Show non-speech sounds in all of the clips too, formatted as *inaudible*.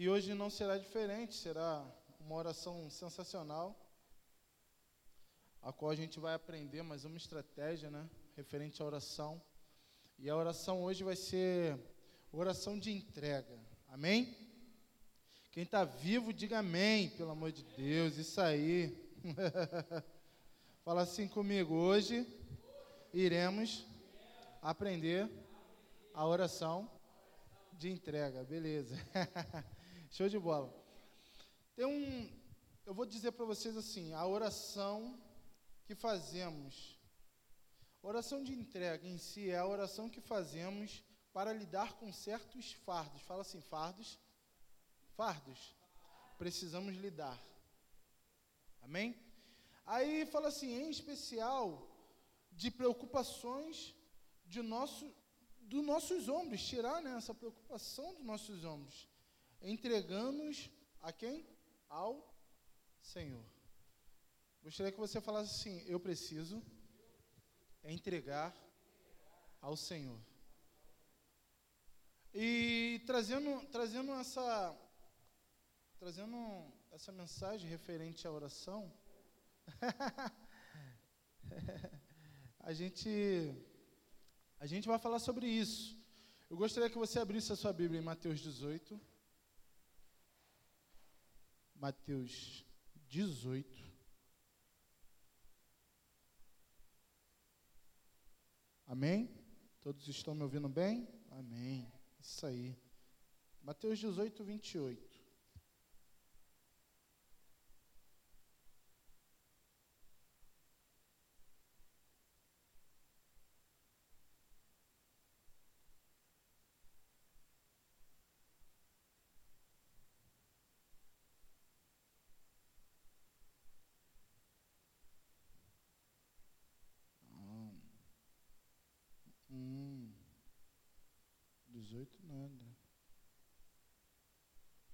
E hoje não será diferente, será uma oração sensacional, a qual a gente vai aprender mais uma estratégia, né, referente à oração. E a oração hoje vai ser oração de entrega. Amém? Quem está vivo, diga amém, pelo amor de Deus, isso aí. *laughs* Fala assim comigo, hoje iremos aprender a oração de entrega, beleza. *laughs* Show de bola. Tem um, eu vou dizer para vocês assim, a oração que fazemos, oração de entrega em si é a oração que fazemos para lidar com certos fardos. Fala assim, fardos, fardos, precisamos lidar. Amém? Aí fala assim, em especial de preocupações de nosso, dos nossos ombros, tirar né, essa preocupação dos nossos ombros, entregando-nos a quem? Ao Senhor. Gostaria que você falasse assim: eu preciso entregar ao Senhor. E trazendo, trazendo essa trazendo essa mensagem referente à oração, *laughs* a gente a gente vai falar sobre isso. Eu gostaria que você abrisse a sua Bíblia em Mateus 18. Mateus 18. Amém? Todos estão me ouvindo bem? Amém. Isso aí. Mateus 18, 28. Hum, 18 nada.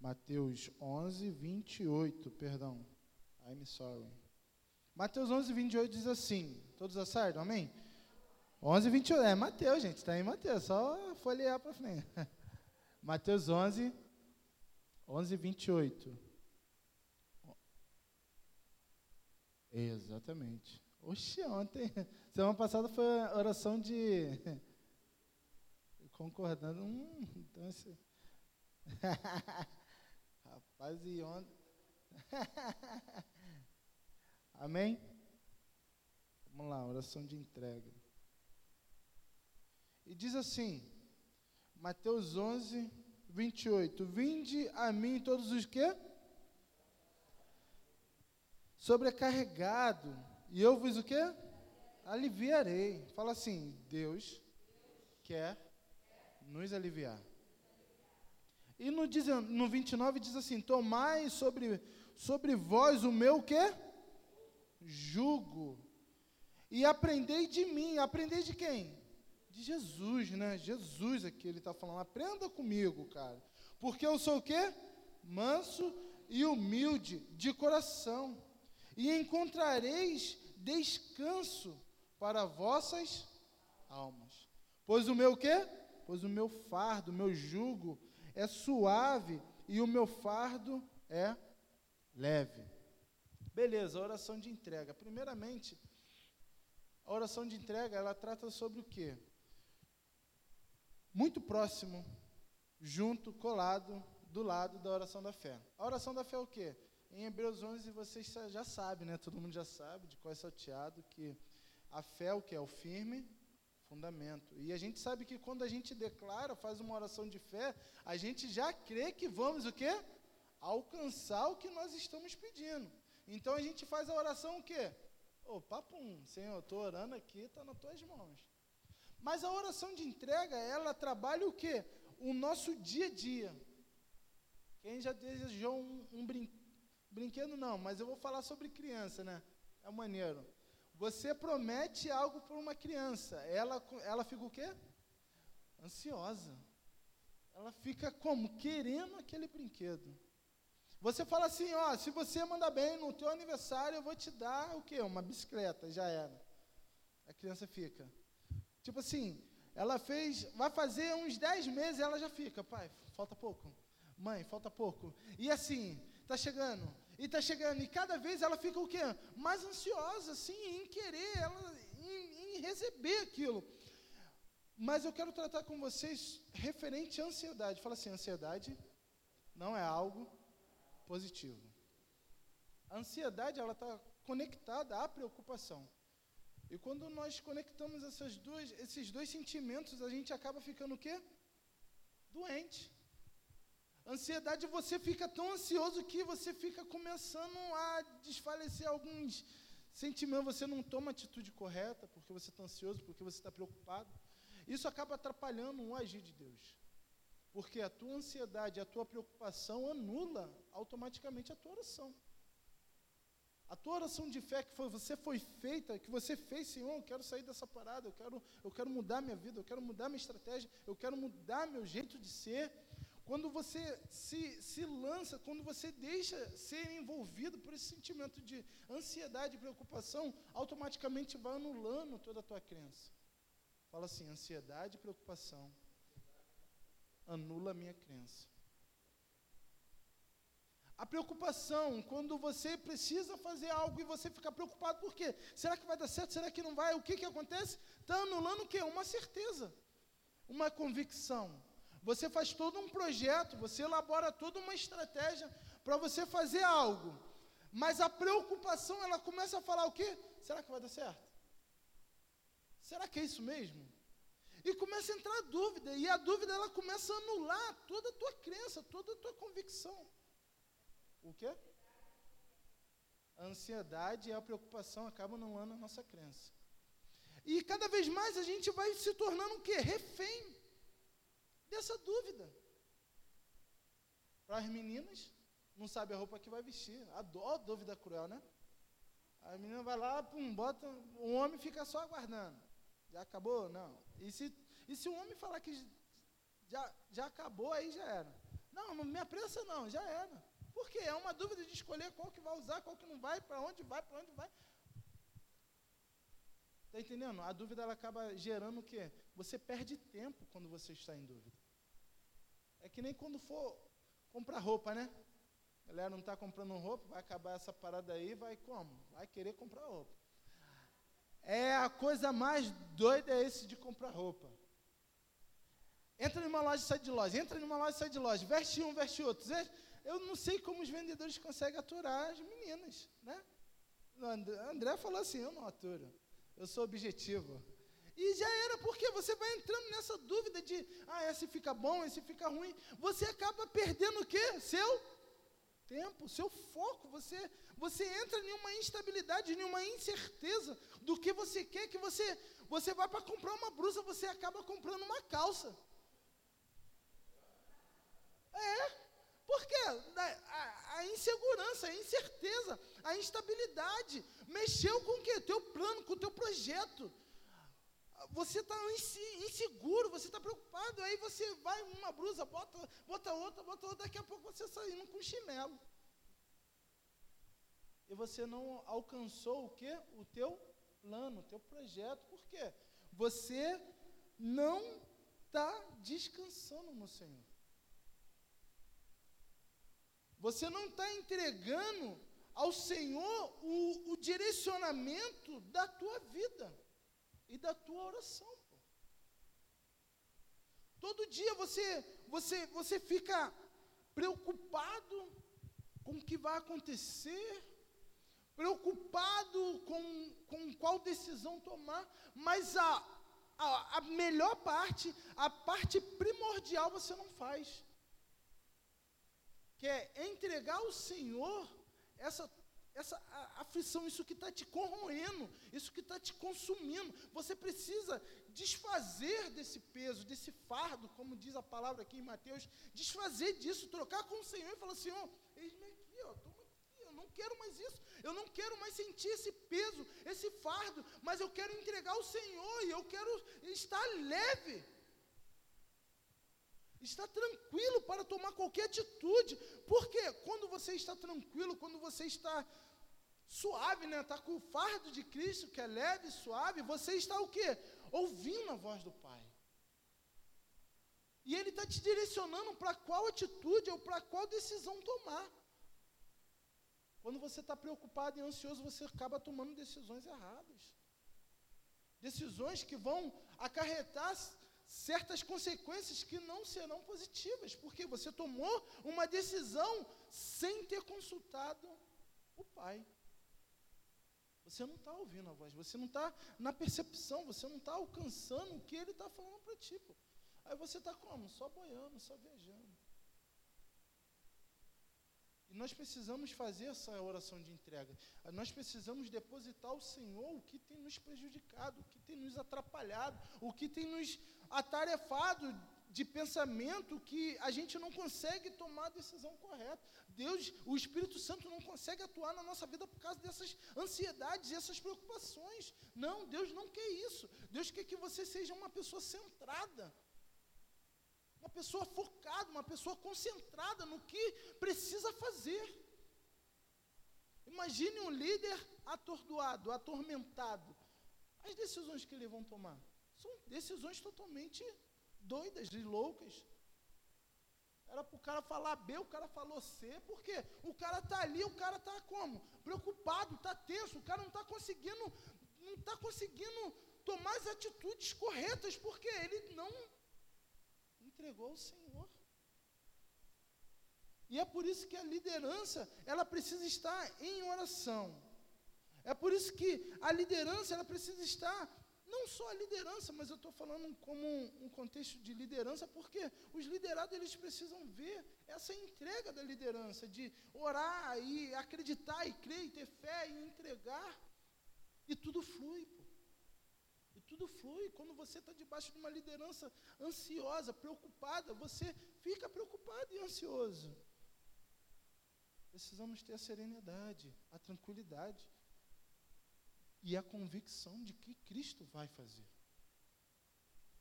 Mateus 11, 28, perdão. I'm sorry. Mateus 11, 28 diz assim, todos acertam, amém? 11, 28, é Mateus, gente, está em Mateus, só folhear para frente. *laughs* Mateus 11, 11, 28. Exatamente. Oxe, ontem, *laughs* semana passada foi a oração de. Concordando. Hum, então esse... *laughs* Rapaz, e ontem. *laughs* Amém? Vamos lá, oração de entrega. E diz assim, Mateus 11, 28. Vinde a mim todos os que? Sobrecarregado e eu vos o quê? Aliviarei. Fala assim, Deus quer nos aliviar. E no, no 29 diz assim, tomai sobre, sobre vós o meu quê? Jugo. E aprendei de mim. Aprendei de quem? De Jesus, né? Jesus aqui, ele está falando. Aprenda comigo, cara. Porque eu sou o quê? Manso e humilde de coração. E encontrareis descanso para vossas almas. Pois o meu quê? Pois o meu fardo, o meu jugo é suave e o meu fardo é leve. Beleza, oração de entrega. Primeiramente, a oração de entrega, ela trata sobre o quê? Muito próximo, junto, colado, do lado da oração da fé. A oração da fé é o quê? Em Hebreus 11, vocês já sabem, né? Todo mundo já sabe de qual é salteado, que a fé é o que é o firme fundamento. E a gente sabe que quando a gente declara, faz uma oração de fé, a gente já crê que vamos o quê? Alcançar o que nós estamos pedindo. Então a gente faz a oração o quê? Ô, oh, papum, Senhor, estou orando aqui, está nas tuas mãos. Mas a oração de entrega, ela trabalha o quê? O nosso dia a dia. Quem já desejou um, um brinquedo? Brinquedo não, mas eu vou falar sobre criança, né? É maneiro. Você promete algo para uma criança, ela, ela fica o quê? Ansiosa. Ela fica como? Querendo aquele brinquedo. Você fala assim, ó, se você mandar bem no teu aniversário, eu vou te dar o quê? Uma bicicleta, já era. A criança fica. Tipo assim, ela fez, vai fazer uns 10 meses, ela já fica, pai, falta pouco. Mãe, falta pouco. E assim, tá chegando. E tá chegando. E cada vez ela fica o quê? Mais ansiosa, assim, em querer, ela, em, em receber aquilo. Mas eu quero tratar com vocês referente à ansiedade. Fala assim: ansiedade não é algo positivo. A ansiedade ela está conectada à preocupação. E quando nós conectamos essas duas, esses dois sentimentos, a gente acaba ficando o quê? Doente. Ansiedade, você fica tão ansioso que você fica começando a desfalecer alguns sentimentos. Você não toma atitude correta porque você está ansioso, porque você está preocupado. Isso acaba atrapalhando o agir de Deus. Porque a tua ansiedade, a tua preocupação anula automaticamente a tua oração. A tua oração de fé que foi, você foi feita, que você fez, Senhor, eu quero sair dessa parada, eu quero, eu quero mudar minha vida, eu quero mudar minha estratégia, eu quero mudar meu jeito de ser. Quando você se, se lança, quando você deixa ser envolvido por esse sentimento de ansiedade e preocupação, automaticamente vai anulando toda a tua crença. Fala assim: ansiedade e preocupação anula a minha crença. A preocupação, quando você precisa fazer algo e você fica preocupado, por quê? Será que vai dar certo? Será que não vai? O que, que acontece? Está anulando o quê? Uma certeza, uma convicção. Você faz todo um projeto, você elabora toda uma estratégia para você fazer algo. Mas a preocupação, ela começa a falar o quê? Será que vai dar certo? Será que é isso mesmo? E começa a entrar a dúvida, e a dúvida ela começa a anular toda a tua crença, toda a tua convicção. O quê? A ansiedade e a preocupação acabam anulando a nossa crença. E cada vez mais a gente vai se tornando o quê? Refém dessa dúvida. Para as meninas, não sabe a roupa que vai vestir. A, dó, dúvida cruel, né? A menina vai lá, pum, bota, o homem fica só aguardando. Já acabou? Não. E se, e se o homem falar que já, já acabou, aí já era. Não, não me apressa não, já era. Por quê? É uma dúvida de escolher qual que vai usar, qual que não vai, para onde vai, para onde vai. Está entendendo? A dúvida ela acaba gerando o quê? Você perde tempo quando você está em dúvida. É que nem quando for comprar roupa, né? A galera não está comprando roupa, vai acabar essa parada aí, vai como? Vai querer comprar roupa. É a coisa mais doida é esse de comprar roupa. Entra numa loja e sai de loja, entra numa loja e sai de loja, veste um, veste outro. Eu não sei como os vendedores conseguem aturar as meninas, né? André falou assim, eu não aturo, eu sou objetivo. E já era porque você vai entrando nessa dúvida de, ah, esse fica bom, esse fica ruim. Você acaba perdendo o quê? Seu tempo, seu foco. Você, você entra em uma instabilidade, em uma incerteza do que você quer, que você, você vai para comprar uma blusa, você acaba comprando uma calça. É, porque a, a, insegurança, a incerteza, a instabilidade mexeu com o quê? Teu plano, com o teu projeto. Você está inseguro, você está preocupado, aí você vai uma blusa, bota, bota outra, bota outra, daqui a pouco você saindo com chinelo. E você não alcançou o quê? O teu plano, o teu projeto. Por quê? Você não está descansando no Senhor. Você não está entregando ao Senhor o, o, direcionamento da tua vida e da tua oração. Pô. Todo dia você, você, você fica preocupado com o que vai acontecer, preocupado com, com qual decisão tomar, mas a, a, a melhor parte, a parte primordial você não faz que é entregar ao Senhor essa, essa aflição, isso que está te corroendo, isso que está te consumindo. Você precisa desfazer desse peso, desse fardo, como diz a palavra aqui em Mateus, desfazer disso, trocar com o Senhor e falar: Senhor, eis-me aqui, ó, toma aqui, eu não quero mais isso, eu não quero mais sentir esse peso, esse fardo, mas eu quero entregar ao Senhor e eu quero estar leve está tranquilo para tomar qualquer atitude. Porque quando você está tranquilo, quando você está suave, né? Está com o fardo de Cristo, que é leve e suave, você está o quê? Ouvindo a voz do Pai. E ele está te direcionando para qual atitude ou para qual decisão tomar. Quando você está preocupado e ansioso, você acaba tomando decisões erradas. Decisões que vão acarretar certas consequências que não serão positivas, porque você tomou uma decisão sem ter consultado o Pai. Você não está ouvindo a voz, você não está na percepção, você não está alcançando o que Ele está falando para ti. Pô. Aí você está como? Só boiando, só viajando. E nós precisamos fazer essa oração de entrega. Nós precisamos depositar ao Senhor o que tem nos prejudicado, o que tem nos atrapalhado, o que tem nos atarefado de pensamento que a gente não consegue tomar a decisão correta. Deus, o Espírito Santo não consegue atuar na nossa vida por causa dessas ansiedades e essas preocupações. Não, Deus não quer isso. Deus quer que você seja uma pessoa centrada uma pessoa focada, uma pessoa concentrada no que precisa fazer. Imagine um líder atordoado, atormentado. As decisões que ele vão tomar são decisões totalmente doidas e loucas. Era para o cara falar B, o cara falou C, porque o cara está ali, o cara está como? Preocupado, está tenso, o cara não está conseguindo, não está conseguindo tomar as atitudes corretas, porque ele não entregou ao Senhor. E é por isso que a liderança, ela precisa estar em oração. É por isso que a liderança, ela precisa estar, não só a liderança, mas eu estou falando como um, um, contexto de liderança, porque os liderados, eles precisam ver essa entrega da liderança, de orar e acreditar e crer e ter fé e entregar, e tudo flui. Pô. Tudo flui. Quando você está debaixo de uma liderança ansiosa, preocupada, você fica preocupado e ansioso. Precisamos ter a serenidade, a tranquilidade e a convicção de que Cristo vai fazer.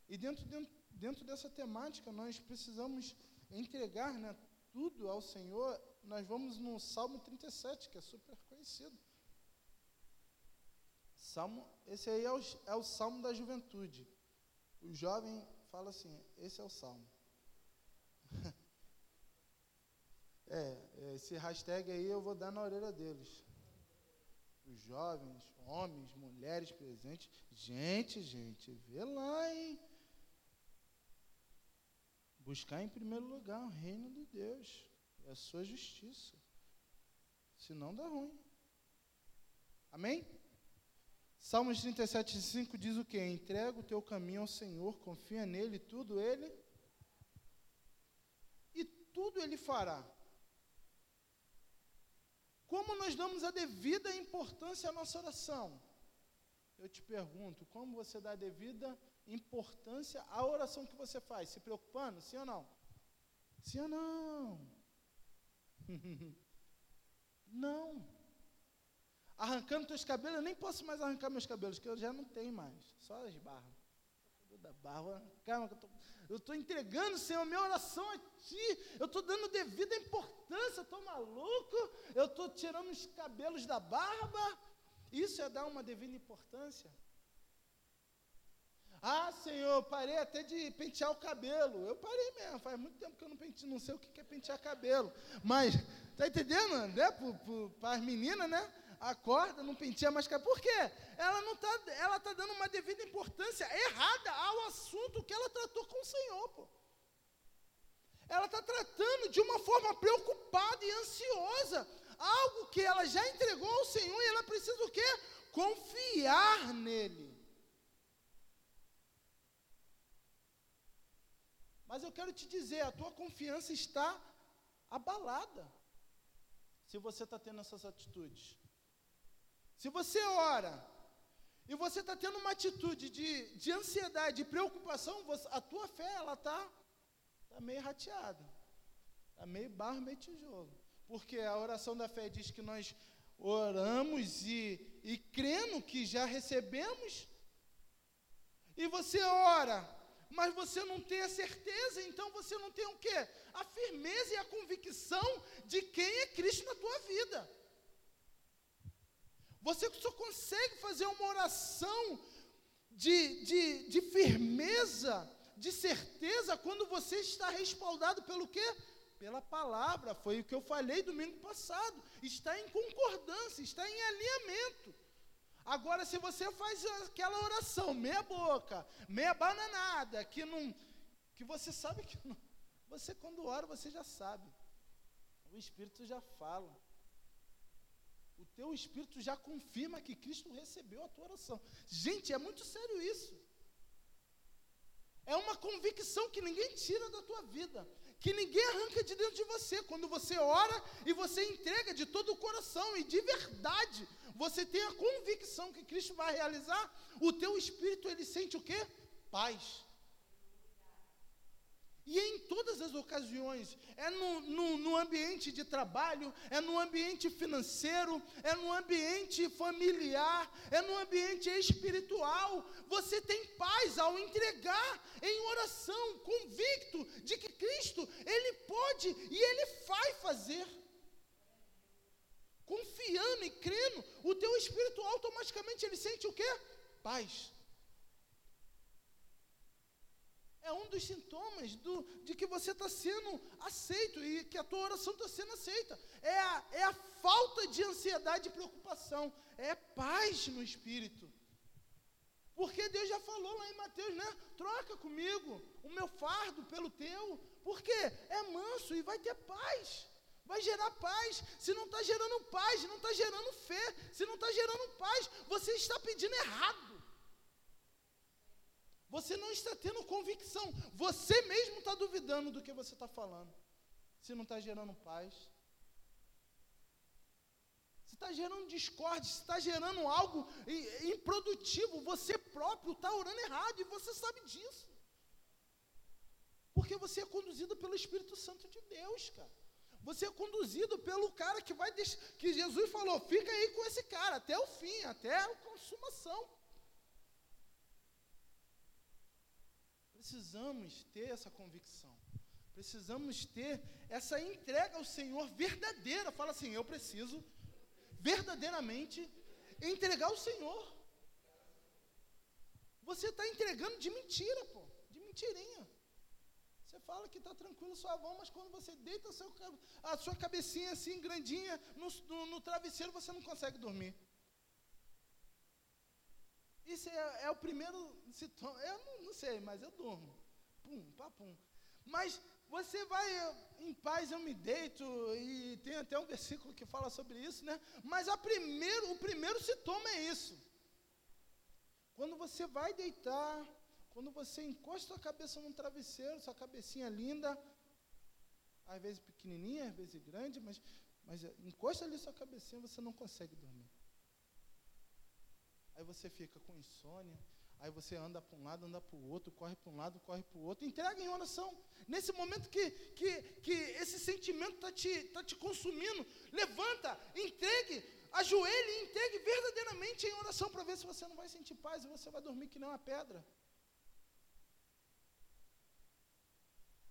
E dentro, dentro, dentro dessa temática, nós precisamos entregar né, tudo ao Senhor. Nós vamos no Salmo 37, que é super conhecido. Salmo, esse aí é o, é o salmo da juventude. O jovem fala assim: esse é o salmo. *laughs* é, esse hashtag aí eu vou dar na orelha deles. Os jovens, homens, mulheres presentes. Gente, gente, vê lá, hein? Buscar em primeiro lugar o reino de Deus e a sua justiça. Senão dá ruim. Amém? Salmos 37, 5 diz o que? Entrega o teu caminho ao Senhor, confia nele, tudo ele. E tudo ele fará. Como nós damos a devida importância à nossa oração? Eu te pergunto, como você dá a devida importância à oração que você faz? Se preocupando? Sim ou não? Sim ou não? *laughs* não arrancando teus cabelos, eu nem posso mais arrancar meus cabelos, que eu já não tenho mais, só as barras. Da barba, calma, eu estou entregando, Senhor, minha oração a Ti, eu estou dando devida importância, estou maluco, eu estou tirando os cabelos da barba, isso é dar uma devida importância. Ah, Senhor, eu parei até de pentear o cabelo. Eu parei mesmo, faz muito tempo que eu não penteio, não sei o que é pentear cabelo. Mas, tá entendendo, né? Para as meninas, né? Acorda, não penteia mais cabelo. Por quê? Ela não está, ela está dando uma devida importância errada ao assunto que ela tratou com o Senhor, pô. Ela está tratando de uma forma preocupada e ansiosa algo que ela já entregou ao Senhor e ela precisa o quê? Confiar nele. Mas eu quero te dizer, a tua confiança está abalada se você está tendo essas atitudes. Se você ora e você está tendo uma atitude de, de ansiedade, de preocupação, você, a tua fé ela está tá meio rateada, está meio barro, meio tijolo. Porque a oração da fé diz que nós oramos e, e crendo que já recebemos, e você ora, mas você não tem a certeza, então você não tem o quê? A firmeza e a convicção de quem é Cristo na tua vida. Você só consegue fazer uma oração de, de, de firmeza, de certeza quando você está respaldado pelo quê? Pela palavra. Foi o que eu falei domingo passado. Está em concordância, está em alinhamento. Agora, se você faz aquela oração, meia boca, meia bananada, que não. que você sabe que não. Você, quando ora, você já sabe. O Espírito já fala. O teu Espírito já confirma que Cristo recebeu a tua oração. Gente, é muito sério isso. É uma convicção que ninguém tira da tua vida, que ninguém arranca de dentro de você. Quando você ora e você entrega de todo o coração e de verdade, você tem a convicção que Cristo vai realizar, o teu espírito ele sente o quê? Paz. E em todas as ocasiões, é no, no, no, ambiente de trabalho, é no ambiente financeiro, é no ambiente familiar, é no ambiente espiritual. Você tem paz ao entregar em oração, convicto de que Cristo, Ele pode e Ele vai fazer. Confiando e crendo, o teu espírito automaticamente ele sente o quê? Paz. É um dos sintomas do, de que você está sendo aceito e que a tua oração está sendo aceita. É a, é a falta de ansiedade e preocupação. É paz no espírito. Porque Deus já falou lá em Mateus, né? Troca comigo o meu fardo pelo teu. Porque é manso e vai ter paz. Vai gerar paz. Se não está gerando paz, não está gerando fé. Se não está gerando paz, você está pedindo errado. Você não está tendo convicção. Você mesmo está duvidando do que você está falando. Se não está gerando paz. Se está gerando discórdia, se está gerando algo improdutivo, você próprio está orando errado e você sabe disso. Porque você é conduzido pelo Espírito Santo de Deus, cara. Você é conduzido pelo cara que vai deixar, que Jesus falou, fica aí com esse cara até o fim, até a consumação. Precisamos ter essa convicção. Precisamos ter essa entrega ao Senhor verdadeira. Fala assim: eu preciso verdadeiramente entregar ao Senhor. Você está entregando de mentira, pô, de mentirinha. Você fala que está tranquilo sua mão, mas quando você deita a sua cabecinha assim, grandinha, no, no, no travesseiro, você não consegue dormir. Isso é, é o primeiro sintoma. Eu não, não, sei, mas eu durmo. Pum, papum. Mas você vai em paz, eu me deito, e tem até um versículo que fala sobre isso, né? Mas a primeiro, o primeiro sintoma é isso. Quando você vai deitar, quando você encosta a cabeça num travesseiro, sua cabecinha linda, às vezes pequenininha, às vezes grande, mas, mas encosta ali sua cabecinha, você não consegue dormir aí você fica com insônia, aí você anda para um lado, anda para o outro, corre para um lado, corre para o outro, entrega em oração. Nesse momento que, que, que esse sentimento está te, tá te consumindo, levanta, entregue, ajoelhe e entregue verdadeiramente em oração para ver se você não vai sentir paz e você vai dormir que nem uma pedra.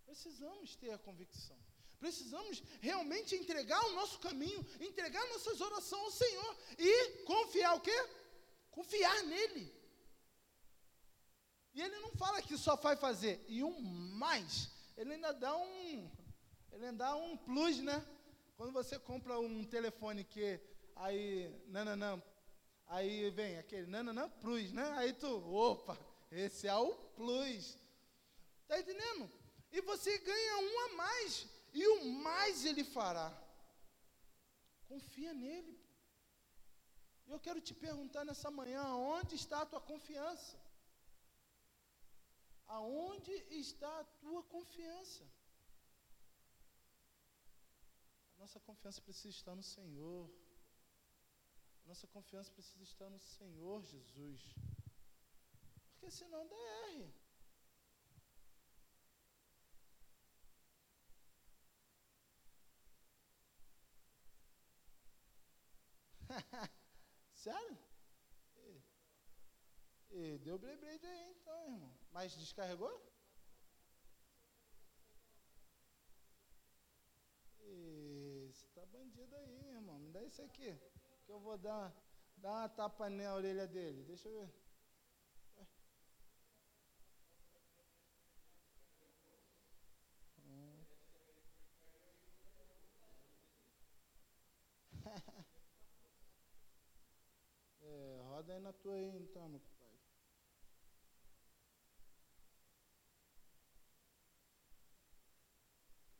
Precisamos ter a convicção. Precisamos realmente entregar o nosso caminho, entregar nossas orações ao Senhor e confiar o quê? Confiar nele. E ele não fala que só vai fazer. E um mais, ele ainda dá um, ele ainda dá um plus, né? Quando você compra um telefone que aí, não, aí vem aquele, não, plus, né? Aí tu, opa, esse é o plus. Tá entendendo? E você ganha um a mais, e o mais ele fará. Confia nele. Eu quero te perguntar nessa manhã, onde está a tua confiança? Aonde está a tua confiança? A nossa confiança precisa estar no Senhor. A nossa confiança precisa estar no Senhor Jesus. Porque senão dá Sério? E, e deu Beyblade aí, então, irmão. Mas descarregou? Você tá bandido aí, irmão. Me dá isso aqui. Que eu vou dar, dar uma tapa na orelha dele. Deixa eu ver. Roda aí na tua aí, então, meu pai.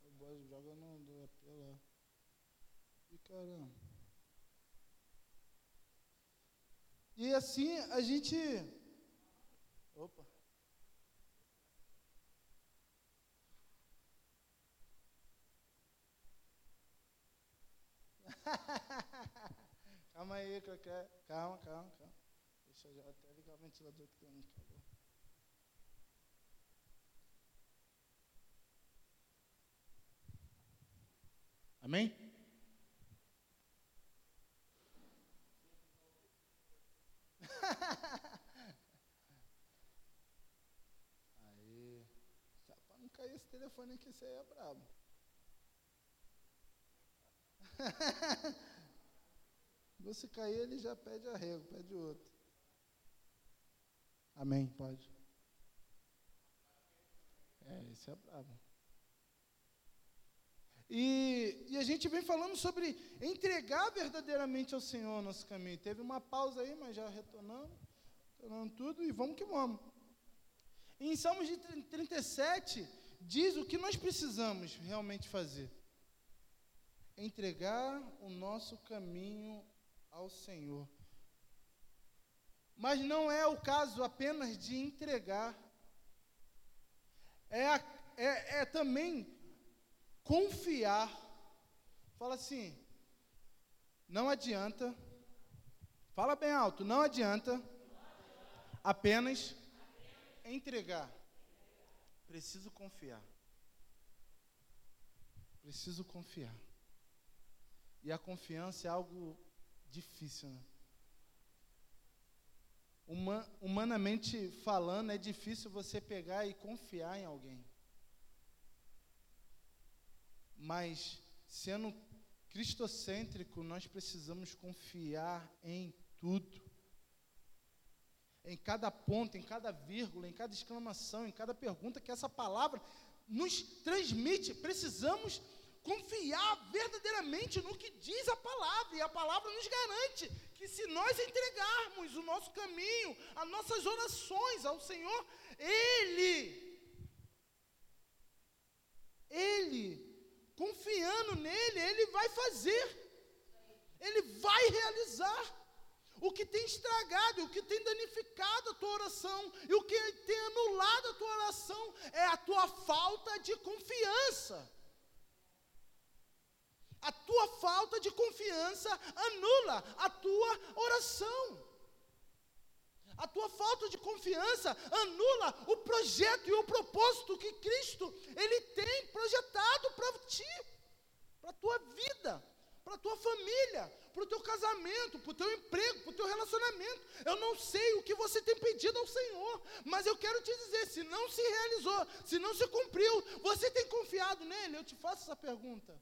O boy joga no do AP lá. E caramba. E assim a gente. Opa. *laughs* calma aí, Clequé. Calma, calma, calma. Deixa eu até ligar o ventilador que tem um calor. Amém? *laughs* aí. Só para não cair esse telefone aqui, você é brabo. *laughs* Você cair, ele já pede arrego, pede outro. Amém, pode. É, esse é brabo. E, e, a gente vem falando sobre entregar verdadeiramente ao Senhor nosso caminho. Teve uma pausa aí, mas já retornamos, retornando tudo e vamos que vamos. Em Salmos de 37, diz o que nós precisamos realmente fazer entregar o nosso caminho ao Senhor. Mas não é o caso apenas de entregar, é, é, é também confiar. Fala assim, não adianta, fala bem alto, não adianta apenas entregar, preciso confiar. Preciso confiar. E a confiança é algo difícil, né? Uma, humanamente falando, é difícil você pegar e confiar em alguém. Mas, sendo cristocêntrico, nós precisamos confiar em tudo. Em cada ponto, em cada vírgula, em cada exclamação, em cada pergunta que essa palavra nos transmite. Precisamos confiar verdadeiramente no que diz a palavra, e a palavra nos garante que se nós entregarmos o nosso caminho, as nossas orações ao Senhor, Ele, Ele, confiando nele, Ele vai fazer, Ele vai realizar. O que tem estragado, o que tem danificado a tua oração, e o que tem anulado a tua oração é a tua falta de confiança. A tua falta de confiança anula a tua oração. A tua falta de confiança anula o projeto e o propósito que Cristo ele tem projetado para ti, para a tua vida, para a tua família, para o teu casamento, para o teu emprego, para o teu relacionamento. Eu não sei o que você tem pedido ao Senhor, mas eu quero te dizer: se não se realizou, se não se cumpriu, você tem confiado nele? Eu te faço essa pergunta.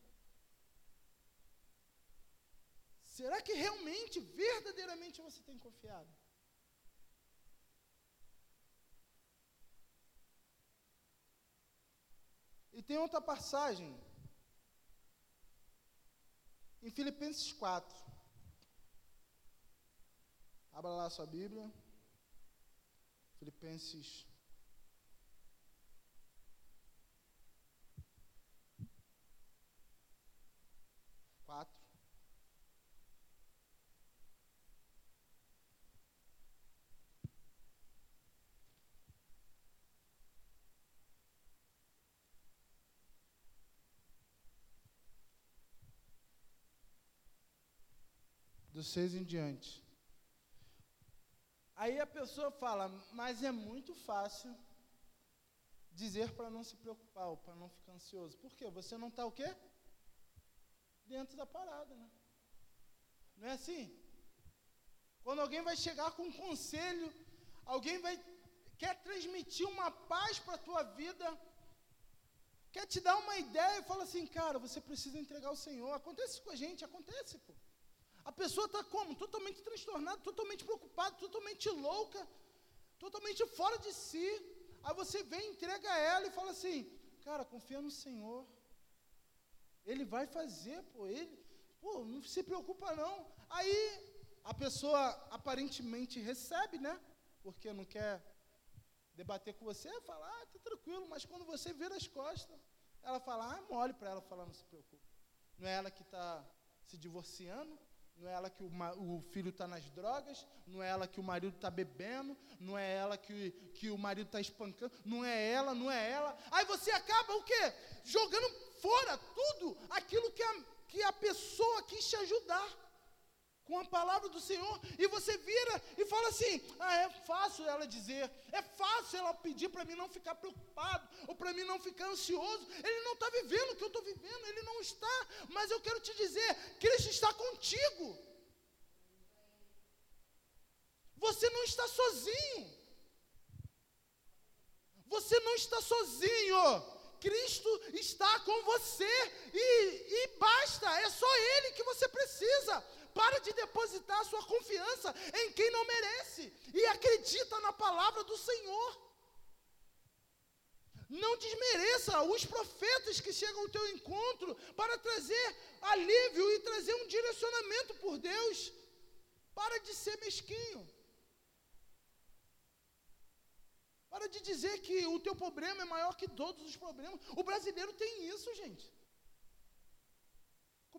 Será que realmente, verdadeiramente você tem confiado? E tem outra passagem, em Filipenses 4. Abra lá sua Bíblia. Filipenses 4. Do seis em diante. Aí a pessoa fala, mas é muito fácil dizer para não se preocupar, para não ficar ansioso. Por quê? Você não está o quê? Dentro da parada, né? Não é assim? Quando alguém vai chegar com um conselho, alguém vai quer transmitir uma paz para a tua vida, quer te dar uma ideia e fala assim, cara, você precisa entregar ao Senhor. Acontece com a gente, acontece, pô. A pessoa está como? Totalmente transtornada, totalmente preocupada, totalmente louca, totalmente fora de si. Aí você vem, entrega ela e fala assim: Cara, confia no Senhor. Ele vai fazer, pô, ele, pô, não se preocupa não. Aí a pessoa aparentemente recebe, né? Porque não quer debater com você, fala, ah, tá tranquilo, mas quando você vira as costas, ela fala, ah, mole para ela falar, não se preocupe. Não é ela que está se divorciando, não é ela que o, o filho está nas drogas, não é ela que o marido está bebendo, não é ela que, que o marido está espancando, não é ela, não é ela. Aí você acaba o quê? Jogando fora tudo aquilo que a, que a pessoa quis te ajudar com a palavra do Senhor, e você vira e fala assim: ah, é fácil ela dizer, é fácil ela pedir para mim não ficar preocupado, ou para mim não ficar ansioso. Ele não está vivendo o que eu estou vivendo, ele não está, mas eu quero te dizer: Cristo está contigo. Você não está sozinho. Você não está sozinho. Cristo está com você e, e basta, é só Ele que você precisa. Para de depositar a sua confiança em quem não merece e acredita na palavra do Senhor. Não desmereça os profetas que chegam ao teu encontro para trazer alívio e trazer um direcionamento por Deus. Para de ser mesquinho. Para de dizer que o teu problema é maior que todos os problemas. O brasileiro tem isso, gente.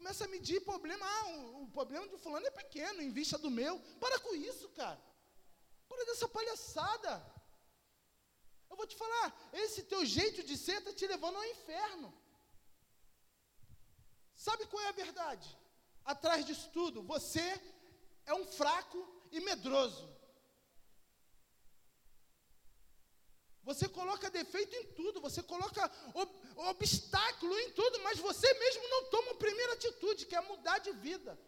Começa a medir problema. Ah, o, o problema de fulano é pequeno, em vista do meu. Para com isso, cara. Para dessa palhaçada. Eu vou te falar, esse teu jeito de ser está te levando ao inferno. Sabe qual é a verdade? Atrás disso tudo, você é um fraco e medroso. Você coloca defeito em tudo, você coloca obstáculo em tudo, mas você mesmo não toma a primeira atitude, que é mudar de vida.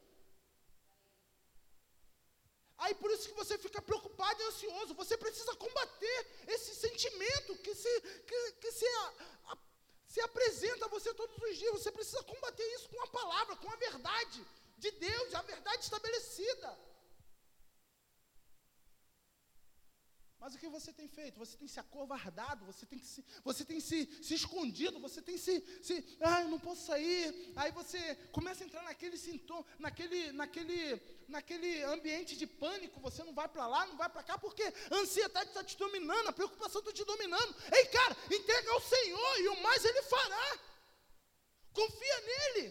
Aí por isso que você fica preocupado e ansioso. Você precisa combater esse sentimento que se, que, que se, a, a, se apresenta a você todos os dias. Você precisa combater isso com a palavra, com a verdade de Deus, a verdade estabelecida. Mas o que você tem feito? Você tem se acovardado, você tem, se, você tem se, se escondido, você tem se, se. Ah, eu não posso sair. Aí você começa a entrar naquele sintoma, naquele, naquele, naquele ambiente de pânico. Você não vai para lá, não vai para cá, porque a ansiedade está te dominando, a preocupação está te dominando. Ei, cara, entrega ao Senhor e o mais Ele fará. Confia nele.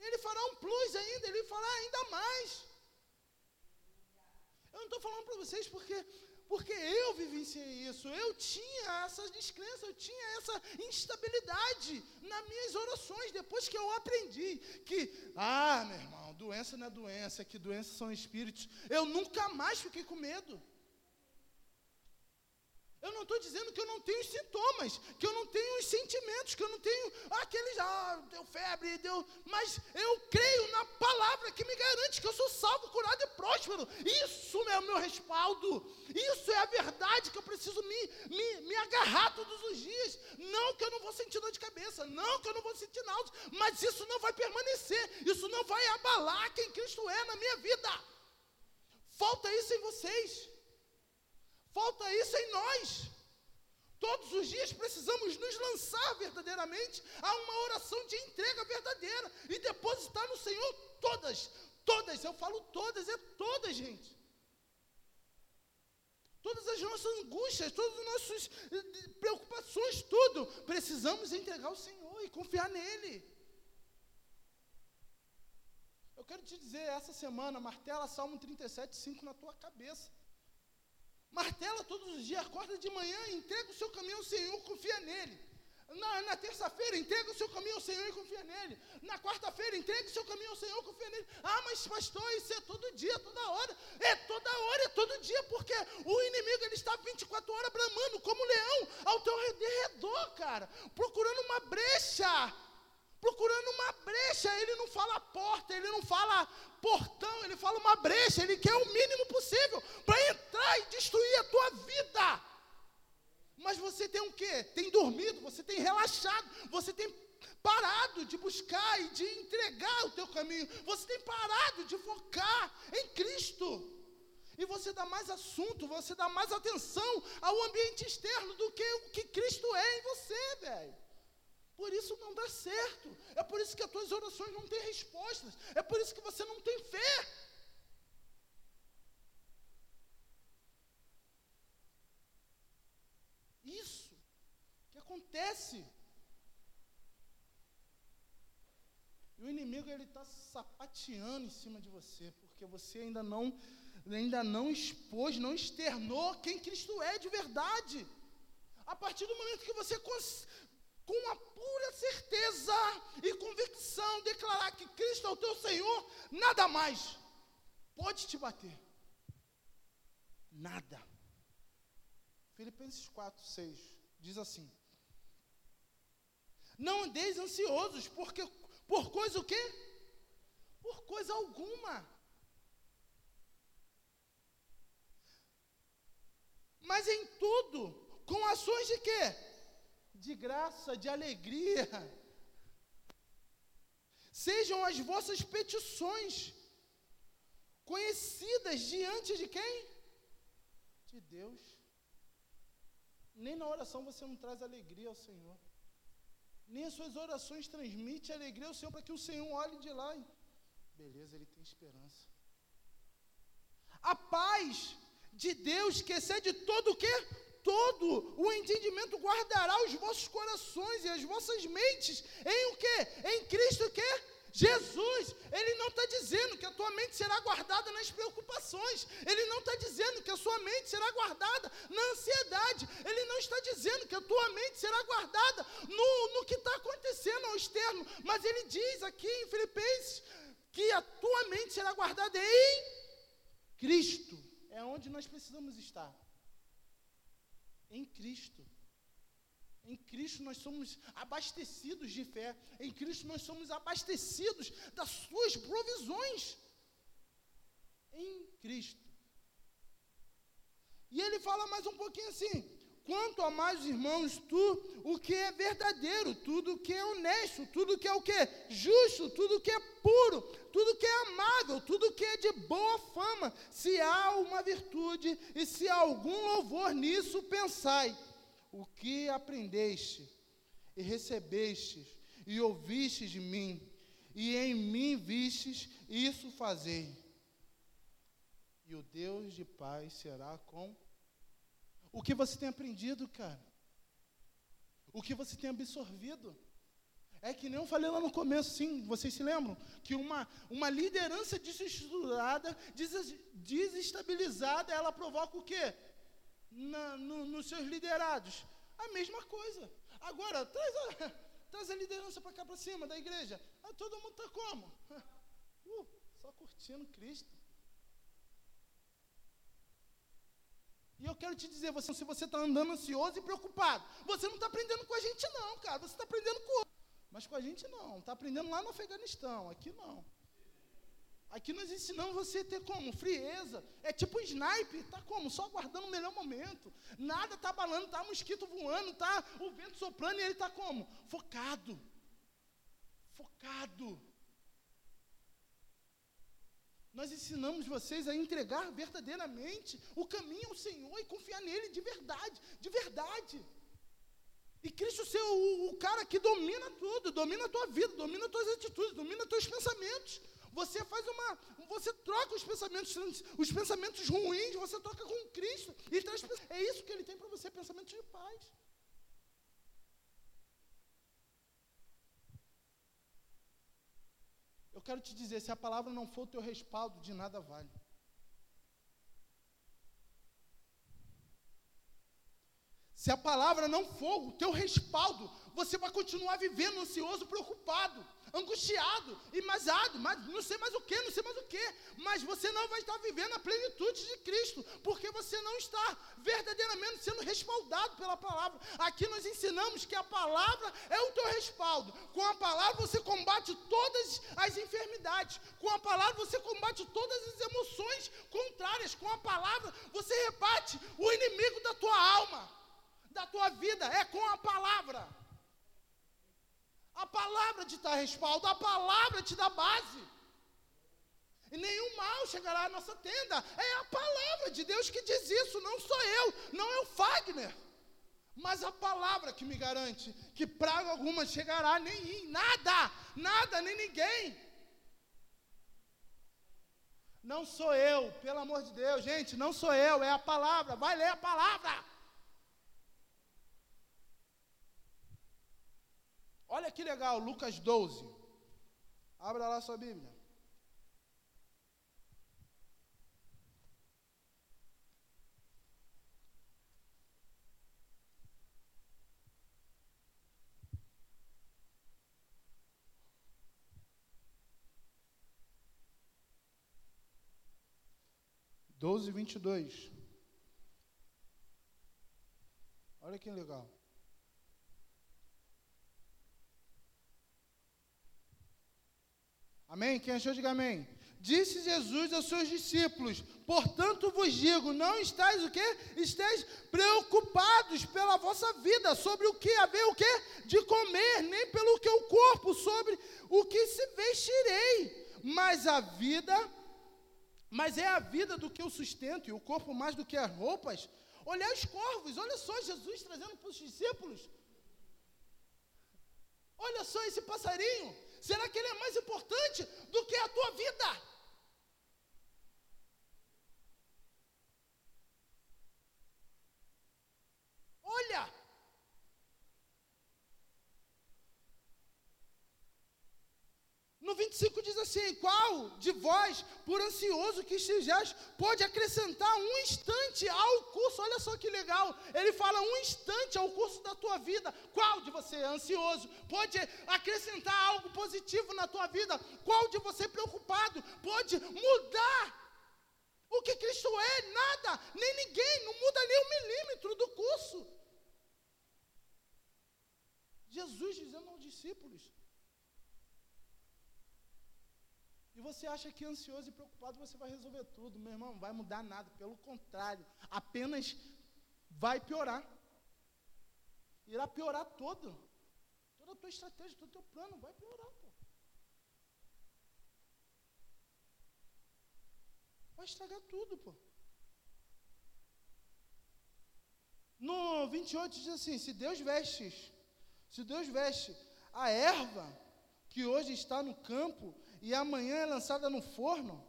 Ele fará um plus ainda, ele fará ainda mais. Eu não estou falando para vocês porque, porque eu vivenciei isso. Eu tinha essa descrença, eu tinha essa instabilidade nas minhas orações. Depois que eu aprendi que, ah, meu irmão, doença não é doença, que doenças são espíritos. Eu nunca mais fiquei com medo. Eu não estou dizendo que eu não tenho sintomas, que eu não tenho os sentimentos, que eu não tenho aqueles, ah, deu febre, deu. Mas eu creio na palavra que me garante que eu sou salvo, curado e próspero. Isso é o meu respaldo. Isso é a verdade que eu preciso me, me, me agarrar todos os dias. Não que eu não vou sentir dor de cabeça, não que eu não vou sentir náuseas, mas isso não vai permanecer, isso não vai abalar quem Cristo é na minha vida. Falta isso em vocês. Falta isso em nós. Todos os dias precisamos nos lançar verdadeiramente a uma oração de entrega verdadeira e depositar no Senhor todas, todas, eu falo todas, é todas, gente. Todas as nossas angústias, todas as nossas eh, preocupações, tudo, precisamos entregar ao Senhor e confiar nele. Eu quero te dizer, essa semana, martela Salmo 37, 5 na tua cabeça. Martela todos os dias, acorda de manhã, entrega o seu caminho ao Senhor, confia nele. Na, na terça-feira, entrega o seu caminho ao Senhor e confia nele. Na quarta-feira, entrega o seu caminho ao Senhor e confia nele. Ah, mas pastor, isso é todo dia, toda hora. É toda hora, é todo dia, porque o inimigo ele está 24 horas bramando como leão ao teu redor, cara, procurando uma brecha procurando uma brecha. Ele não fala porta, ele não fala portão, ele fala uma brecha. Ele quer o mínimo possível para entrar e destruir a tua vida. Mas você tem o quê? Tem dormido, você tem relaxado, você tem parado de buscar e de entregar o teu caminho. Você tem parado de focar em Cristo. E você dá mais assunto, você dá mais atenção ao ambiente externo do que o que Cristo é em você, velho. Por isso não dá certo. É por isso que as tuas orações não têm respostas. É por isso que você não tem fé. Isso que acontece. E o inimigo ele está sapateando em cima de você, porque você ainda não ainda não expôs, não externou quem Cristo é de verdade. A partir do momento que você com a pura certeza e convicção, declarar que Cristo é o teu Senhor, nada mais pode te bater. Nada. Filipenses 4, 6 diz assim: Não andeis ansiosos, porque por coisa o quê? Por coisa alguma. Mas em tudo, com ações de quê? De graça, de alegria. Sejam as vossas petições conhecidas diante de quem? De Deus. Nem na oração você não traz alegria ao Senhor. Nem as suas orações transmitem alegria ao Senhor para que o Senhor olhe de lá. E, beleza, ele tem esperança. A paz de Deus que excede todo o quê? Todo o entendimento guardará os vossos corações e as vossas mentes em o quê? Em Cristo que Jesus, ele não está dizendo que a tua mente será guardada nas preocupações, ele não está dizendo que a sua mente será guardada na ansiedade, ele não está dizendo que a tua mente será guardada no, no que está acontecendo ao externo, mas ele diz aqui em Filipenses que a tua mente será guardada em Cristo, é onde nós precisamos estar, em Cristo. Em Cristo nós somos abastecidos de fé. Em Cristo nós somos abastecidos das suas provisões. Em Cristo. E ele fala mais um pouquinho assim: quanto a mais irmãos, tu, o que é verdadeiro, tudo que é honesto, tudo que é o que? Justo, tudo que é puro, tudo que é amável, tudo que é de boa fama, se há uma virtude e se há algum louvor nisso, pensai o que aprendeste e recebestes e ouvistes de mim, e em mim vistes, isso fazei. E o Deus de paz será com o que você tem aprendido, cara. O que você tem absorvido. É que nem eu falei lá no começo, sim, vocês se lembram? Que uma, uma liderança desestruturada, desestabilizada, ela provoca o quê? na, no, nos seus liderados? A mesma coisa. Agora, traz a, *laughs* traz a liderança para cá para cima da igreja. Ah, todo mundo está como? *laughs* Uh, só curtindo Cristo. E eu quero te dizer, você, se você está andando ansioso e preocupado, você não está aprendendo com a gente não, cara. Você está aprendendo com. Mas com a gente não. Está aprendendo lá no Afeganistão. Aqui não. Aqui nós ensinamos você a ter como? Frieza. É tipo um sniper, tá como? Só aguardando o melhor momento. Nada tá balando, tá mosquito voando, tá o vento soprando e ele tá como? Focado. Focado. Nós ensinamos vocês a entregar verdadeiramente o caminho ao Senhor e confiar nele de verdade, de verdade. E Cristo ser o, o cara que domina tudo, domina a tua vida, domina as tuas atitudes, domina os teus pensamentos. Você faz uma. Você troca os pensamentos, os pensamentos ruins, você troca com Cristo. E traz, é isso que ele tem para você, pensamentos de paz. Eu quero te dizer, se a palavra não for o teu respaldo, de nada vale. Se a palavra não for o teu respaldo, você vai continuar vivendo ansioso, preocupado angustiado, imasado, mas não sei mais o que, não sei mais o que, mas você não vai estar vivendo a plenitude de Cristo, porque você não está verdadeiramente sendo respaldado pela palavra. Aqui nós ensinamos que a palavra é o teu respaldo. Com a palavra você combate todas as enfermidades. Com a palavra você combate todas as emoções contrárias. Com a palavra você rebate o inimigo da tua alma, da tua vida. É com a palavra. A palavra te dá respaldo, a palavra te dá base. E nenhum mal chegará à nossa tenda. É a palavra de Deus que diz isso, não sou eu, não é o Fagner. Mas a palavra que me garante que praga alguma chegará nem em nada, nada, nem ninguém. Não sou eu, pelo amor de Deus, gente, não sou eu, é a palavra. Vai ler a palavra. Olha que legal, Lucas 12, Abra lá sua Bíblia. Doze vinte e dois. Olha que legal. Amém? Quem achou, diga amém. Disse Jesus aos seus discípulos: Portanto vos digo, não estáis o quê? Estáis preocupados pela vossa vida, sobre o que haver o quê? De comer, nem pelo que o corpo, sobre o que se vestirei. Mas a vida, mas é a vida do que o sustento, e o corpo mais do que as roupas. Olhar os corvos, olha só Jesus trazendo para os discípulos. Olha só esse passarinho. Será que ele é mais importante do que a tua vida? Olha, No 25 diz assim: Qual de vós, por ansioso que estejais, pode acrescentar um instante ao curso? Olha só que legal. Ele fala um instante ao curso da tua vida. Qual de você é ansioso pode acrescentar algo positivo na tua vida? Qual de você preocupado pode mudar o que Cristo é? Nada, nem ninguém, não muda nem um milímetro do curso. Jesus dizendo aos discípulos: Você acha que ansioso e preocupado você vai resolver tudo. Meu irmão, não vai mudar nada. Pelo contrário, apenas vai piorar. Irá piorar todo. Toda a tua estratégia, todo o teu plano vai piorar, pô. Vai estragar tudo, pô. No 28 diz assim: se Deus veste, se Deus veste a erva que hoje está no campo e amanhã é lançada no forno,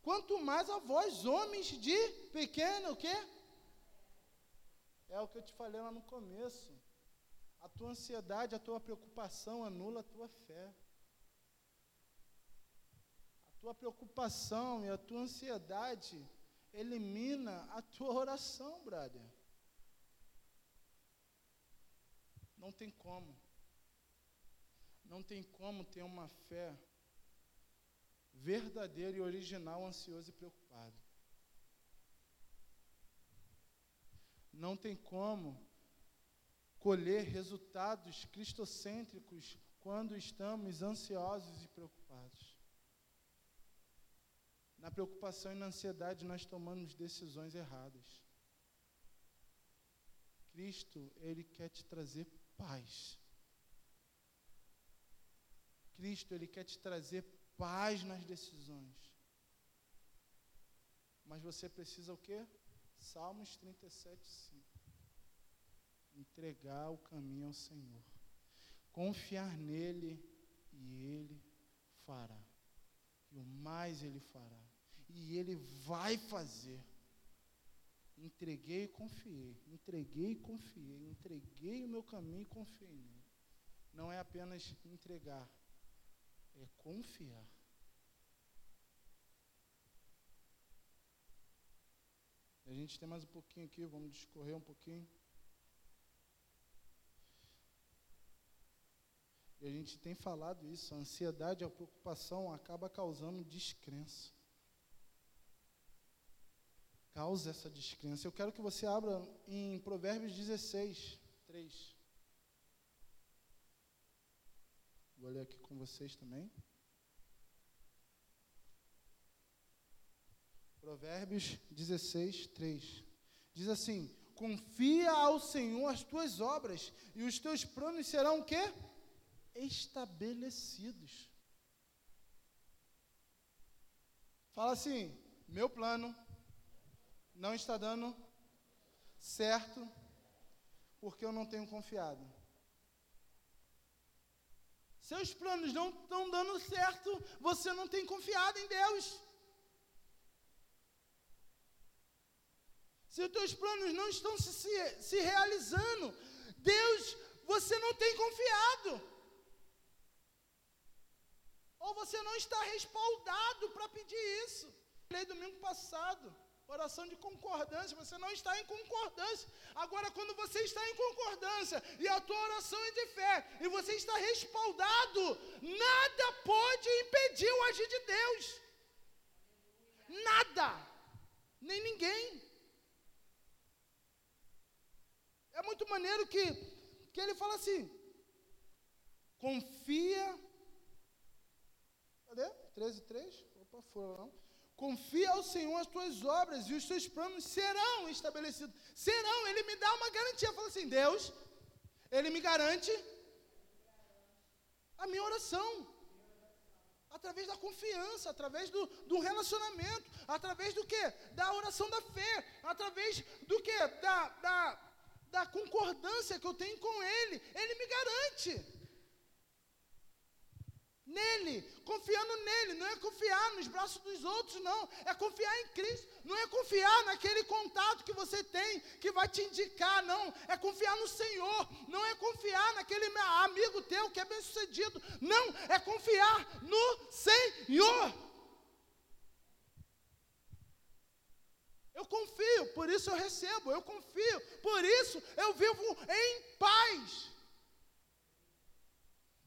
quanto mais a vós, homens de pequeno, o quê? É o que eu te falei lá no começo. A tua ansiedade, a tua preocupação anula a tua fé. A tua preocupação e a tua ansiedade elimina a tua oração, brother. Não tem como. Não tem como ter uma fé verdadeiro e original, ansioso e preocupado. Não tem como colher resultados cristocêntricos quando estamos ansiosos e preocupados. Na preocupação e na ansiedade nós tomamos decisões erradas. Cristo, ele quer te trazer paz. Cristo, ele quer te trazer paz nas decisões. Mas você precisa o quê? Salmos 37, 5. Entregar o caminho ao Senhor. Confiar nele e ele fará. E o mais ele fará. E ele vai fazer. Entreguei e confiei. Entreguei e confiei. Entreguei o meu caminho e confiei nele. Não é apenas entregar, é confiar. A gente tem mais um pouquinho aqui, vamos discorrer um pouquinho. E a gente tem falado isso, a ansiedade, a preocupação acaba causando descrença. Causa essa descrença. Eu quero que você abra em Provérbios 16, 3. Vou ler aqui com vocês também. Provérbios 16, 3. Diz assim: Confia ao Senhor as tuas obras, e os teus planos serão o quê? Estabelecidos. Fala assim: meu plano não está dando certo porque eu não tenho confiado. Seus planos não estão dando certo, você não tem confiado em Deus. Se os teus planos não estão se, se, se realizando, Deus, você não tem confiado. ou você não está respaldado para pedir isso. Falei domingo passado, oração de concordância, você não está em concordância. Agora, quando você está em concordância e a tua oração é de fé e você está respaldado, nada pode impedir o agir de Deus. Nada, nem ninguém. É muito maneiro que, que ele fala assim: confia. Cadê? 13, 3? Opa, foram não. Confia ao Senhor as tuas obras e os teus planos serão estabelecidos. Serão, Ele me dá uma garantia. Fala assim: Deus, Ele me garante a minha oração. Através da confiança, através do, do relacionamento, através do que? Da oração da fé, através do que? Da, da, da concordância que eu tenho com Ele. Ele me garante nele, confiando nele, não é confiar nos braços dos outros, não, é confiar em Cristo, não é confiar naquele contato que você tem, que vai te indicar, não, é confiar no Senhor, não é confiar naquele amigo teu que é bem sucedido, não, é confiar no Senhor. Eu confio, por isso eu recebo, eu confio, por isso eu vivo em paz.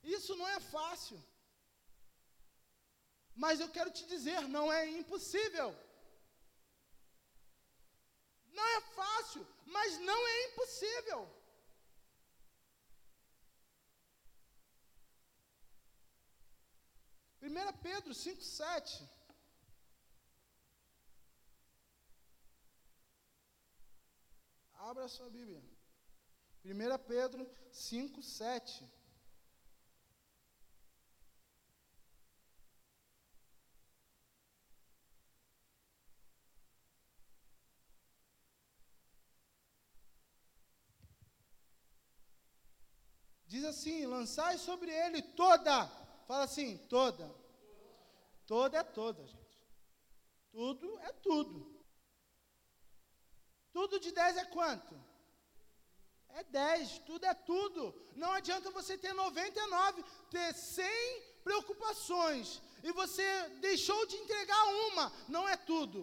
Isso não é fácil. Mas eu quero te dizer, não é impossível. Não é fácil, mas não é impossível. Primeira Pedro 5, 7. Abra sua Bíblia. 1 Pedro 5, Diz assim: lançai sobre ele toda. Fala assim: toda. Toda é toda, gente. Tudo é tudo. Tudo de 10 é quanto? É 10, tudo é tudo. Não adianta você ter 99, ter 100 preocupações e você deixou de entregar uma, não é tudo.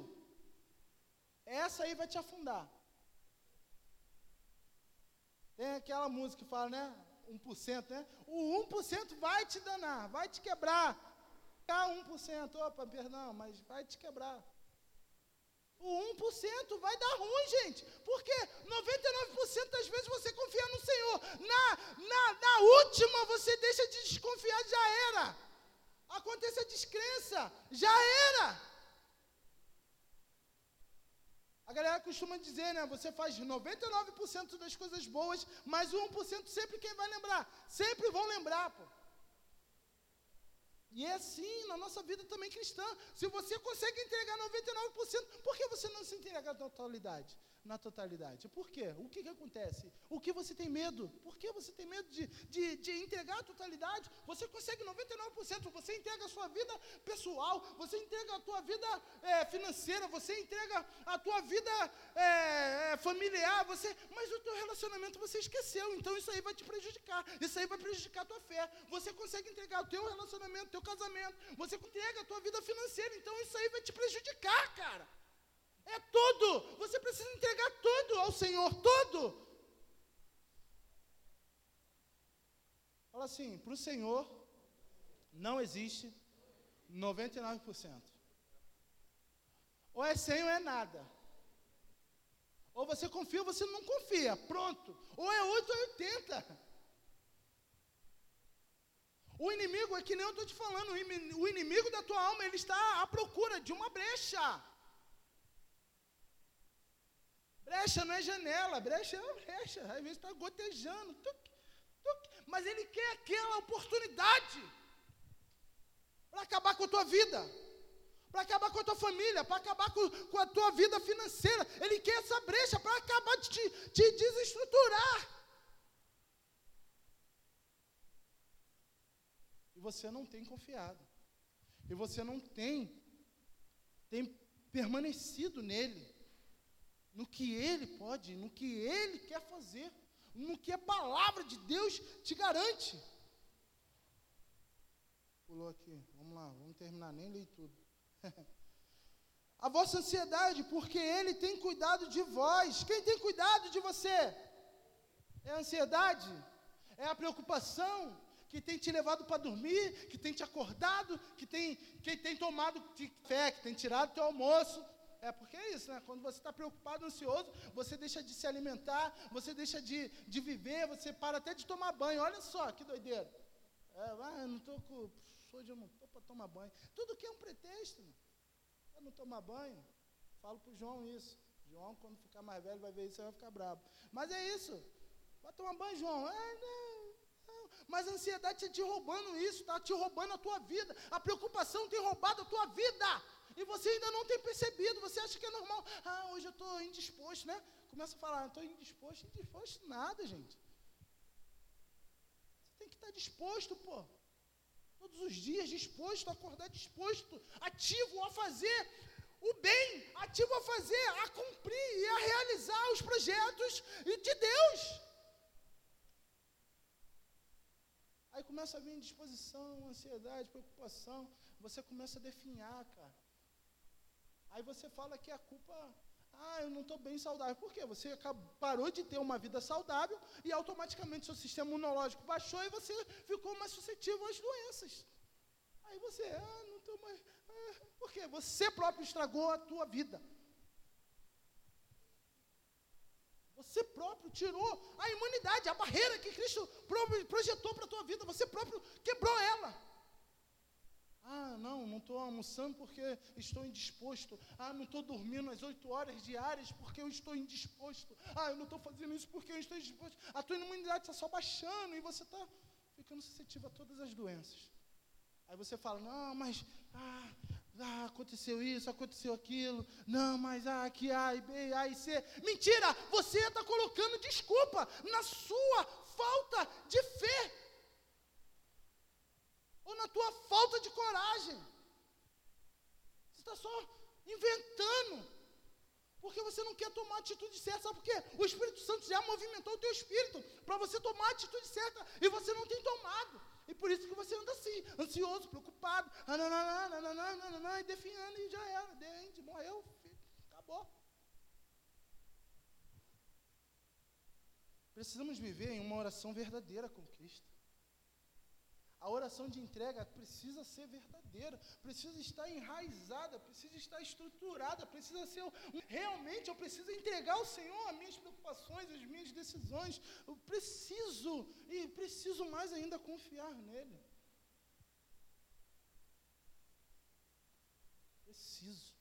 Essa aí vai te afundar. Tem aquela música que fala, né? 1%, né? O 1% vai te danar, vai te quebrar. Ah, 1%, opa, perdão, mas vai te quebrar. O 1% vai dar ruim, gente. Porque 99% das vezes você confia no Senhor. Na, na, na última, você deixa de desconfiar, já era. Acontece a descrença, já era. A galera costuma dizer, né? Você faz 99% das coisas boas, mas o 1% sempre quem vai lembrar? Sempre vão lembrar, pô. E é assim na nossa vida também cristã. Se você consegue entregar 99%, por que você não se entrega na totalidade? Na totalidade. Por quê? O que, que acontece? O que você tem medo? Por que você tem medo de, de, de entregar a totalidade? Você consegue 99%, você entrega a sua vida pessoal, você entrega a tua vida é, financeira, você entrega a tua vida é, familiar, você, mas o teu relacionamento você esqueceu, então isso aí vai te prejudicar, isso aí vai prejudicar a tua fé. Você consegue entregar o teu relacionamento, teu casamento, você entrega a tua vida financeira, então isso aí vai te prejudicar, cara. É tudo. Você precisa entregar tudo ao Senhor, tudo. Fala assim, para o Senhor não existe 99%. Ou é 100 ou é nada. Ou você confia ou você não confia. Pronto. Ou é 8 ou é 80. O inimigo é que nem eu estou te falando, o inimigo da tua alma, ele está à procura de uma brecha. Brecha não é janela, brecha é brecha. Às vezes está gotejando, tuc, tuc, mas ele quer aquela oportunidade para acabar com a tua vida, para acabar com a tua família, para acabar com, com, a tua vida financeira. Ele quer essa brecha para acabar de te, desestruturar. E você não tem confiado. E você não tem, tem permanecido nele, no que ele pode, no que ele quer fazer, no que a palavra de Deus te garante. Pulou aqui. Vamos lá, vamos terminar, nem li tudo. *laughs* a vossa ansiedade, porque Ele tem cuidado de vós. Quem tem cuidado de você? É a ansiedade? É a preocupação que tem te levado para dormir, que tem te acordado, que tem, que tem tomado fé, que tem tirado teu almoço. É porque é isso, né? Quando você está preocupado, ansioso, você deixa de se alimentar, você deixa de, de viver, você para até de tomar banho. Olha só que doideira. É, ah, eu não estou com. Hoje eu não estou para tomar banho. Tudo que é um pretexto. Para não tomar banho. Falo para o João isso. João, quando ficar mais velho, vai ver isso e vai ficar bravo. Mas é isso. Vai tomar banho, João. É, não, não. Mas a ansiedade está te roubando isso, está te roubando a tua vida. A preocupação tem roubado a tua vida. E você ainda não tem percebido, você acha que é normal. Ah, hoje eu estou indisposto, né? Começa a falar, estou indisposto, indisposto nada, gente. Você tem que estar disposto, pô. Todos os dias disposto a acordar disposto, ativo a fazer o bem, ativo a fazer, a cumprir e a realizar os projetos de Deus. Aí começa a vir indisposição, ansiedade, preocupação. Você começa a definhar, cara. Aí você fala que a culpa, ah, eu não estou bem saudável. Por quê? Você parou de ter uma vida saudável e automaticamente seu sistema imunológico baixou e você ficou mais suscetível às doenças. Aí você, ah, não estou mais. Ah, por quê? Você próprio estragou a tua vida. Você próprio tirou a imunidade, a barreira que Cristo projetou para a tua vida. Você próprio quebrou ela. Ah, não, não estou almoçando porque estou indisposto. Ah, não estou dormindo as oito horas diárias porque eu estou indisposto. Ah, eu não estou fazendo isso porque eu estou indisposto. A tua imunidade está só baixando e você está ficando suscetível a todas as doenças. Aí você fala, não, mas ah, ah, aconteceu isso, aconteceu aquilo. Não, mas ah, que A e B, A e C. Mentira! Você está colocando desculpa na sua falta de fé ou na tua falta de coragem. Você está só inventando. Porque você não quer tomar a atitude certa. Sabe por quê? O Espírito Santo já movimentou o teu espírito para você tomar a atitude certa e você não tem tomado. E por isso que você anda assim, ansioso, preocupado, e definhando e já era. Dente, morreu, filho, acabou. Precisamos viver em uma oração verdadeira com Cristo. A oração de entrega precisa ser verdadeira, precisa estar enraizada, precisa estar estruturada, precisa ser. Realmente eu preciso entregar ao Senhor as minhas preocupações, as minhas decisões. Eu preciso, e preciso mais ainda confiar nele. Preciso.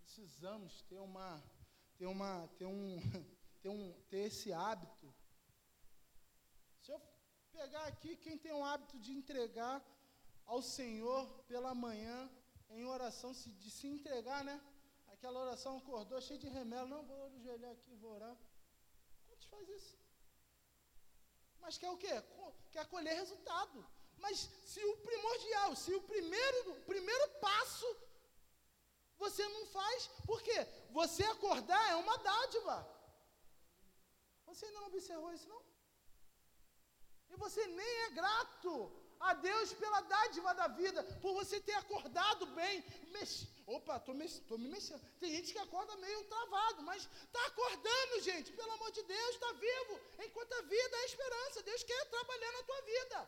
Precisamos ter uma. Ter uma. Ter um. *laughs* Ter, um, ter esse hábito. Pegar aqui quem tem o hábito de entregar ao Senhor pela manhã, em oração, de se entregar, né? Aquela oração acordou cheio de remelo. Não, vou ajoelhar aqui, vou orar. Quantos faz isso? Mas quer o quê? Quer colher resultado. Mas se o primordial, se o primeiro, o primeiro passo você não faz, por quê? Você acordar é uma dádiva. Você ainda não observou isso, não? Você nem é grato a Deus pela dádiva da vida, por você ter acordado bem. Opa, estou me, me mexendo. Tem gente que acorda meio travado, mas está acordando, gente, pelo amor de Deus, está vivo. Enquanto a vida é esperança, Deus quer trabalhar na tua vida.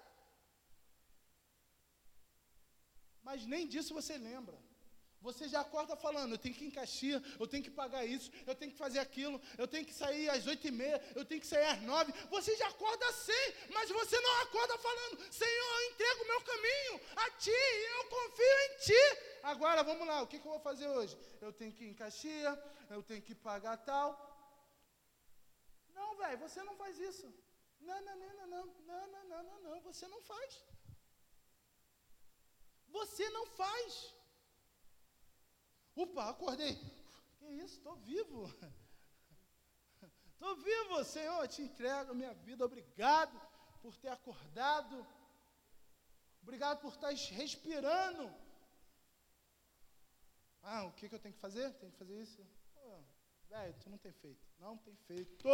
Mas nem disso você lembra. Você já acorda falando, eu tenho que ir em Caxias, eu tenho que pagar isso, eu tenho que fazer aquilo, eu tenho que sair às oito e meia, eu tenho que sair às nove. Você já acorda assim, mas você não acorda falando, Senhor, eu entrego o meu caminho a Ti, eu confio em Ti. Agora, vamos lá, o que, que eu vou fazer hoje? Eu tenho que ir em Caxias, eu tenho que pagar tal. Não, velho, você não faz isso. Não, não, não, não, não, não, não, não, não, não, você não faz. Você não faz. Opa, acordei. Que isso? Estou vivo. Estou vivo, Senhor. Eu te entrego minha vida. Obrigado por ter acordado. Obrigado por estar respirando. Ah, o que, que eu tenho que fazer? Tenho que fazer isso? Velho, tu não tem feito. Não tem feito.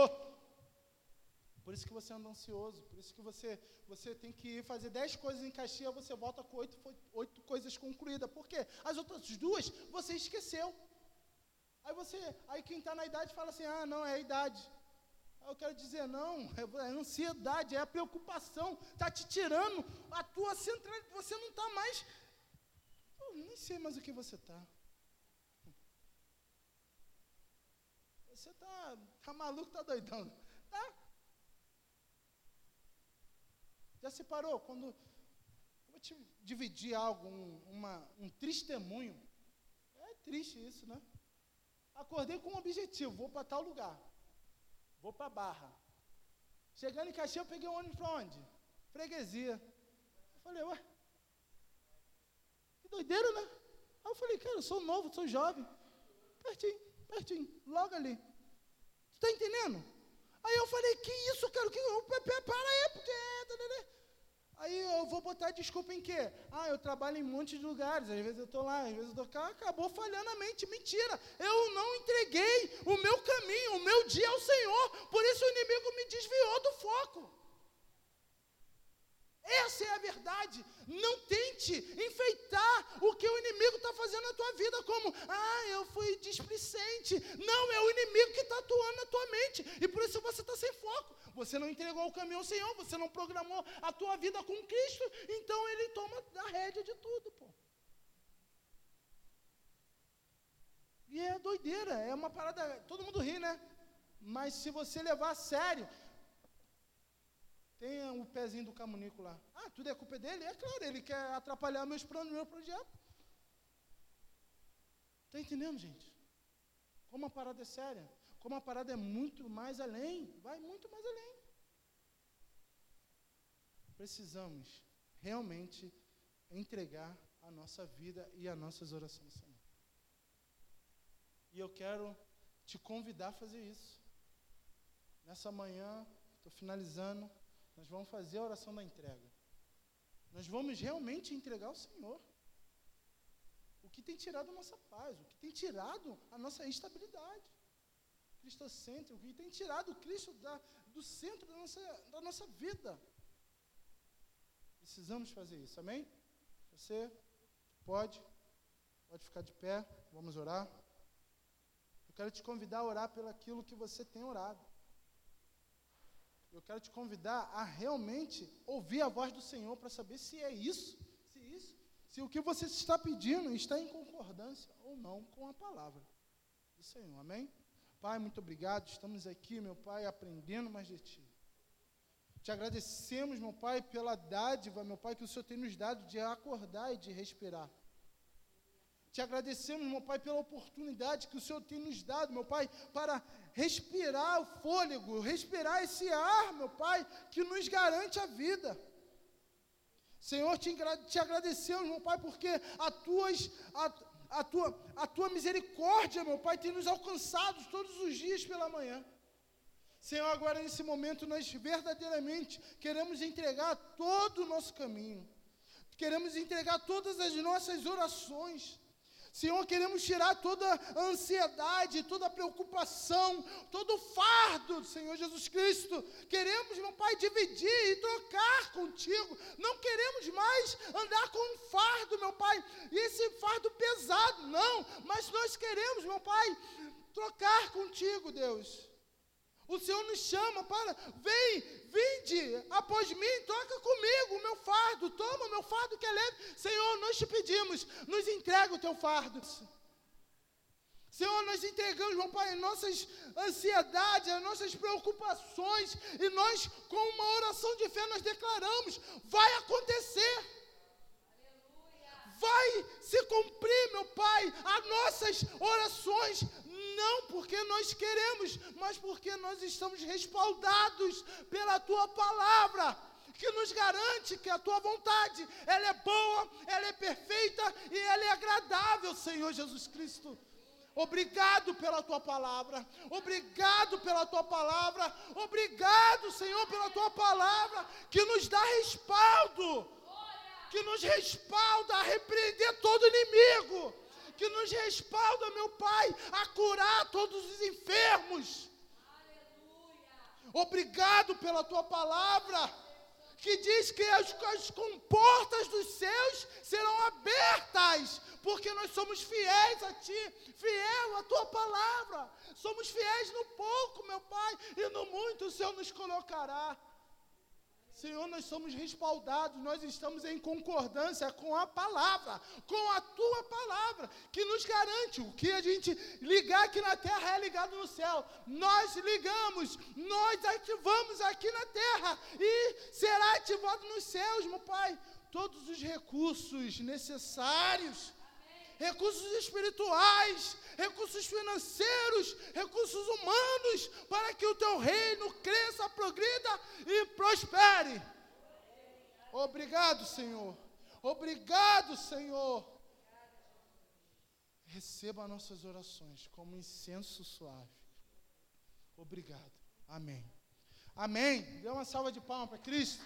Por isso que você anda ansioso, por isso que você, você tem que ir fazer dez coisas em Caxias, você volta com oito, oito coisas concluídas. Por quê? As outras duas você esqueceu. Aí você, aí quem está na idade fala assim, ah, não, é a idade. Eu quero dizer, não, é, é a ansiedade, é a preocupação, está te tirando a tua centralidade, você não está mais. Eu nem sei mais o que você está. Você está tá maluco, está doidão. Tá? Já se parou? Quando. Eu vou te dividir algo, um, uma, um testemunho. É triste isso, né? Acordei com um objetivo, vou para tal lugar. Vou para Barra. Chegando em Caxias, eu peguei um ônibus para onde? Freguesia. Eu falei, ué, que doideira, né? Aí eu falei, cara, eu sou novo, sou jovem. Pertinho, pertinho, logo ali. Tu tá entendendo? Aí eu falei, que isso, cara? Que, para aí, porque. Aí eu vou botar desculpa em quê? Ah, eu trabalho em um monte de lugares, às vezes eu estou lá, às vezes eu estou cá, acabou falhando a mente. Mentira! Eu não entreguei o meu caminho, o meu dia ao Senhor, por isso o inimigo me desviou do foco. Essa é a verdade. Não tente enfeitar o que o inimigo está fazendo na tua vida, como, ah, eu fui displicente. Não, é o inimigo que está atuando na tua mente. E por isso você está sem foco. Você não entregou o caminho ao Senhor, você não programou a tua vida com Cristo, então ele toma a rédea de tudo, pô. E é doideira, é uma parada, todo mundo ri, né? Mas se você levar a sério, tem o pezinho do camunico lá. Ah, tudo é culpa dele? É claro, ele quer atrapalhar meus planos, meu projeto. Está entendendo, gente? Como a parada é séria. Como a parada é muito mais além. Vai muito mais além. Precisamos realmente entregar a nossa vida e as nossas orações, Senhor. E eu quero te convidar a fazer isso. Nessa manhã, estou finalizando. Nós vamos fazer a oração da entrega. Nós vamos realmente entregar ao Senhor. O que tem tirado a nossa paz, o que tem tirado a nossa estabilidade. Cristocêntrico, o que tem tirado o Cristo da, do centro da nossa, da nossa vida. Precisamos fazer isso, amém? Você pode, pode ficar de pé, vamos orar. Eu quero te convidar a orar pelo aquilo que você tem orado. Eu quero te convidar a realmente ouvir a voz do Senhor para saber se é isso, se isso, se o que você está pedindo está em concordância ou não com a palavra do Senhor. Amém? Pai, muito obrigado. Estamos aqui, meu Pai, aprendendo mais de Ti. Te agradecemos, meu Pai, pela dádiva, meu Pai, que o Senhor tem nos dado de acordar e de respirar. Te agradecemos, meu Pai, pela oportunidade que o Senhor tem nos dado, meu Pai, para respirar o fôlego, respirar esse ar, meu Pai, que nos garante a vida. Senhor, te, te agradecemos, meu Pai, porque a, tuas, a, a, tua, a tua misericórdia, meu Pai, tem nos alcançado todos os dias pela manhã. Senhor, agora nesse momento nós verdadeiramente queremos entregar todo o nosso caminho, queremos entregar todas as nossas orações, Senhor, queremos tirar toda a ansiedade, toda a preocupação, todo o fardo, Senhor Jesus Cristo. Queremos, meu Pai, dividir e trocar contigo. Não queremos mais andar com um fardo, meu Pai, e esse fardo pesado, não. Mas nós queremos, meu Pai, trocar contigo, Deus. O Senhor nos chama para, vem, vinde após mim, toca comigo o meu fardo, toma o meu fardo que é leve. Senhor, nós te pedimos, nos entrega o teu fardo. Senhor, nós entregamos, meu Pai, nossas ansiedades, as nossas preocupações, e nós, com uma oração de fé, nós declaramos: vai acontecer. Vai se cumprir, meu Pai, as nossas orações nós queremos, mas porque nós estamos respaldados pela tua palavra, que nos garante que a tua vontade, ela é boa, ela é perfeita e ela é agradável, Senhor Jesus Cristo. Obrigado pela tua palavra, obrigado pela tua palavra, obrigado, Senhor, pela tua palavra que nos dá respaldo, que nos respalda a repreender todo inimigo, que nos respalda, meu Pai, a curar todos os enfermos. Aleluia. Obrigado pela tua palavra, que diz que as, as comportas dos céus serão abertas, porque nós somos fiéis a ti, fiel à tua palavra. Somos fiéis no pouco, meu Pai, e no muito o Senhor nos colocará. Senhor, nós somos respaldados, nós estamos em concordância com a palavra, com a tua palavra, que nos garante o que a gente ligar aqui na terra é ligado no céu. Nós ligamos, nós ativamos aqui na terra e será ativado nos céus, meu Pai, todos os recursos necessários recursos espirituais, recursos financeiros, recursos humanos, para que o teu reino cresça, progrida e prospere. Obrigado, Senhor. Obrigado, Senhor. Receba nossas orações como incenso suave. Obrigado. Amém. Amém. Dê uma salva de palmas para Cristo.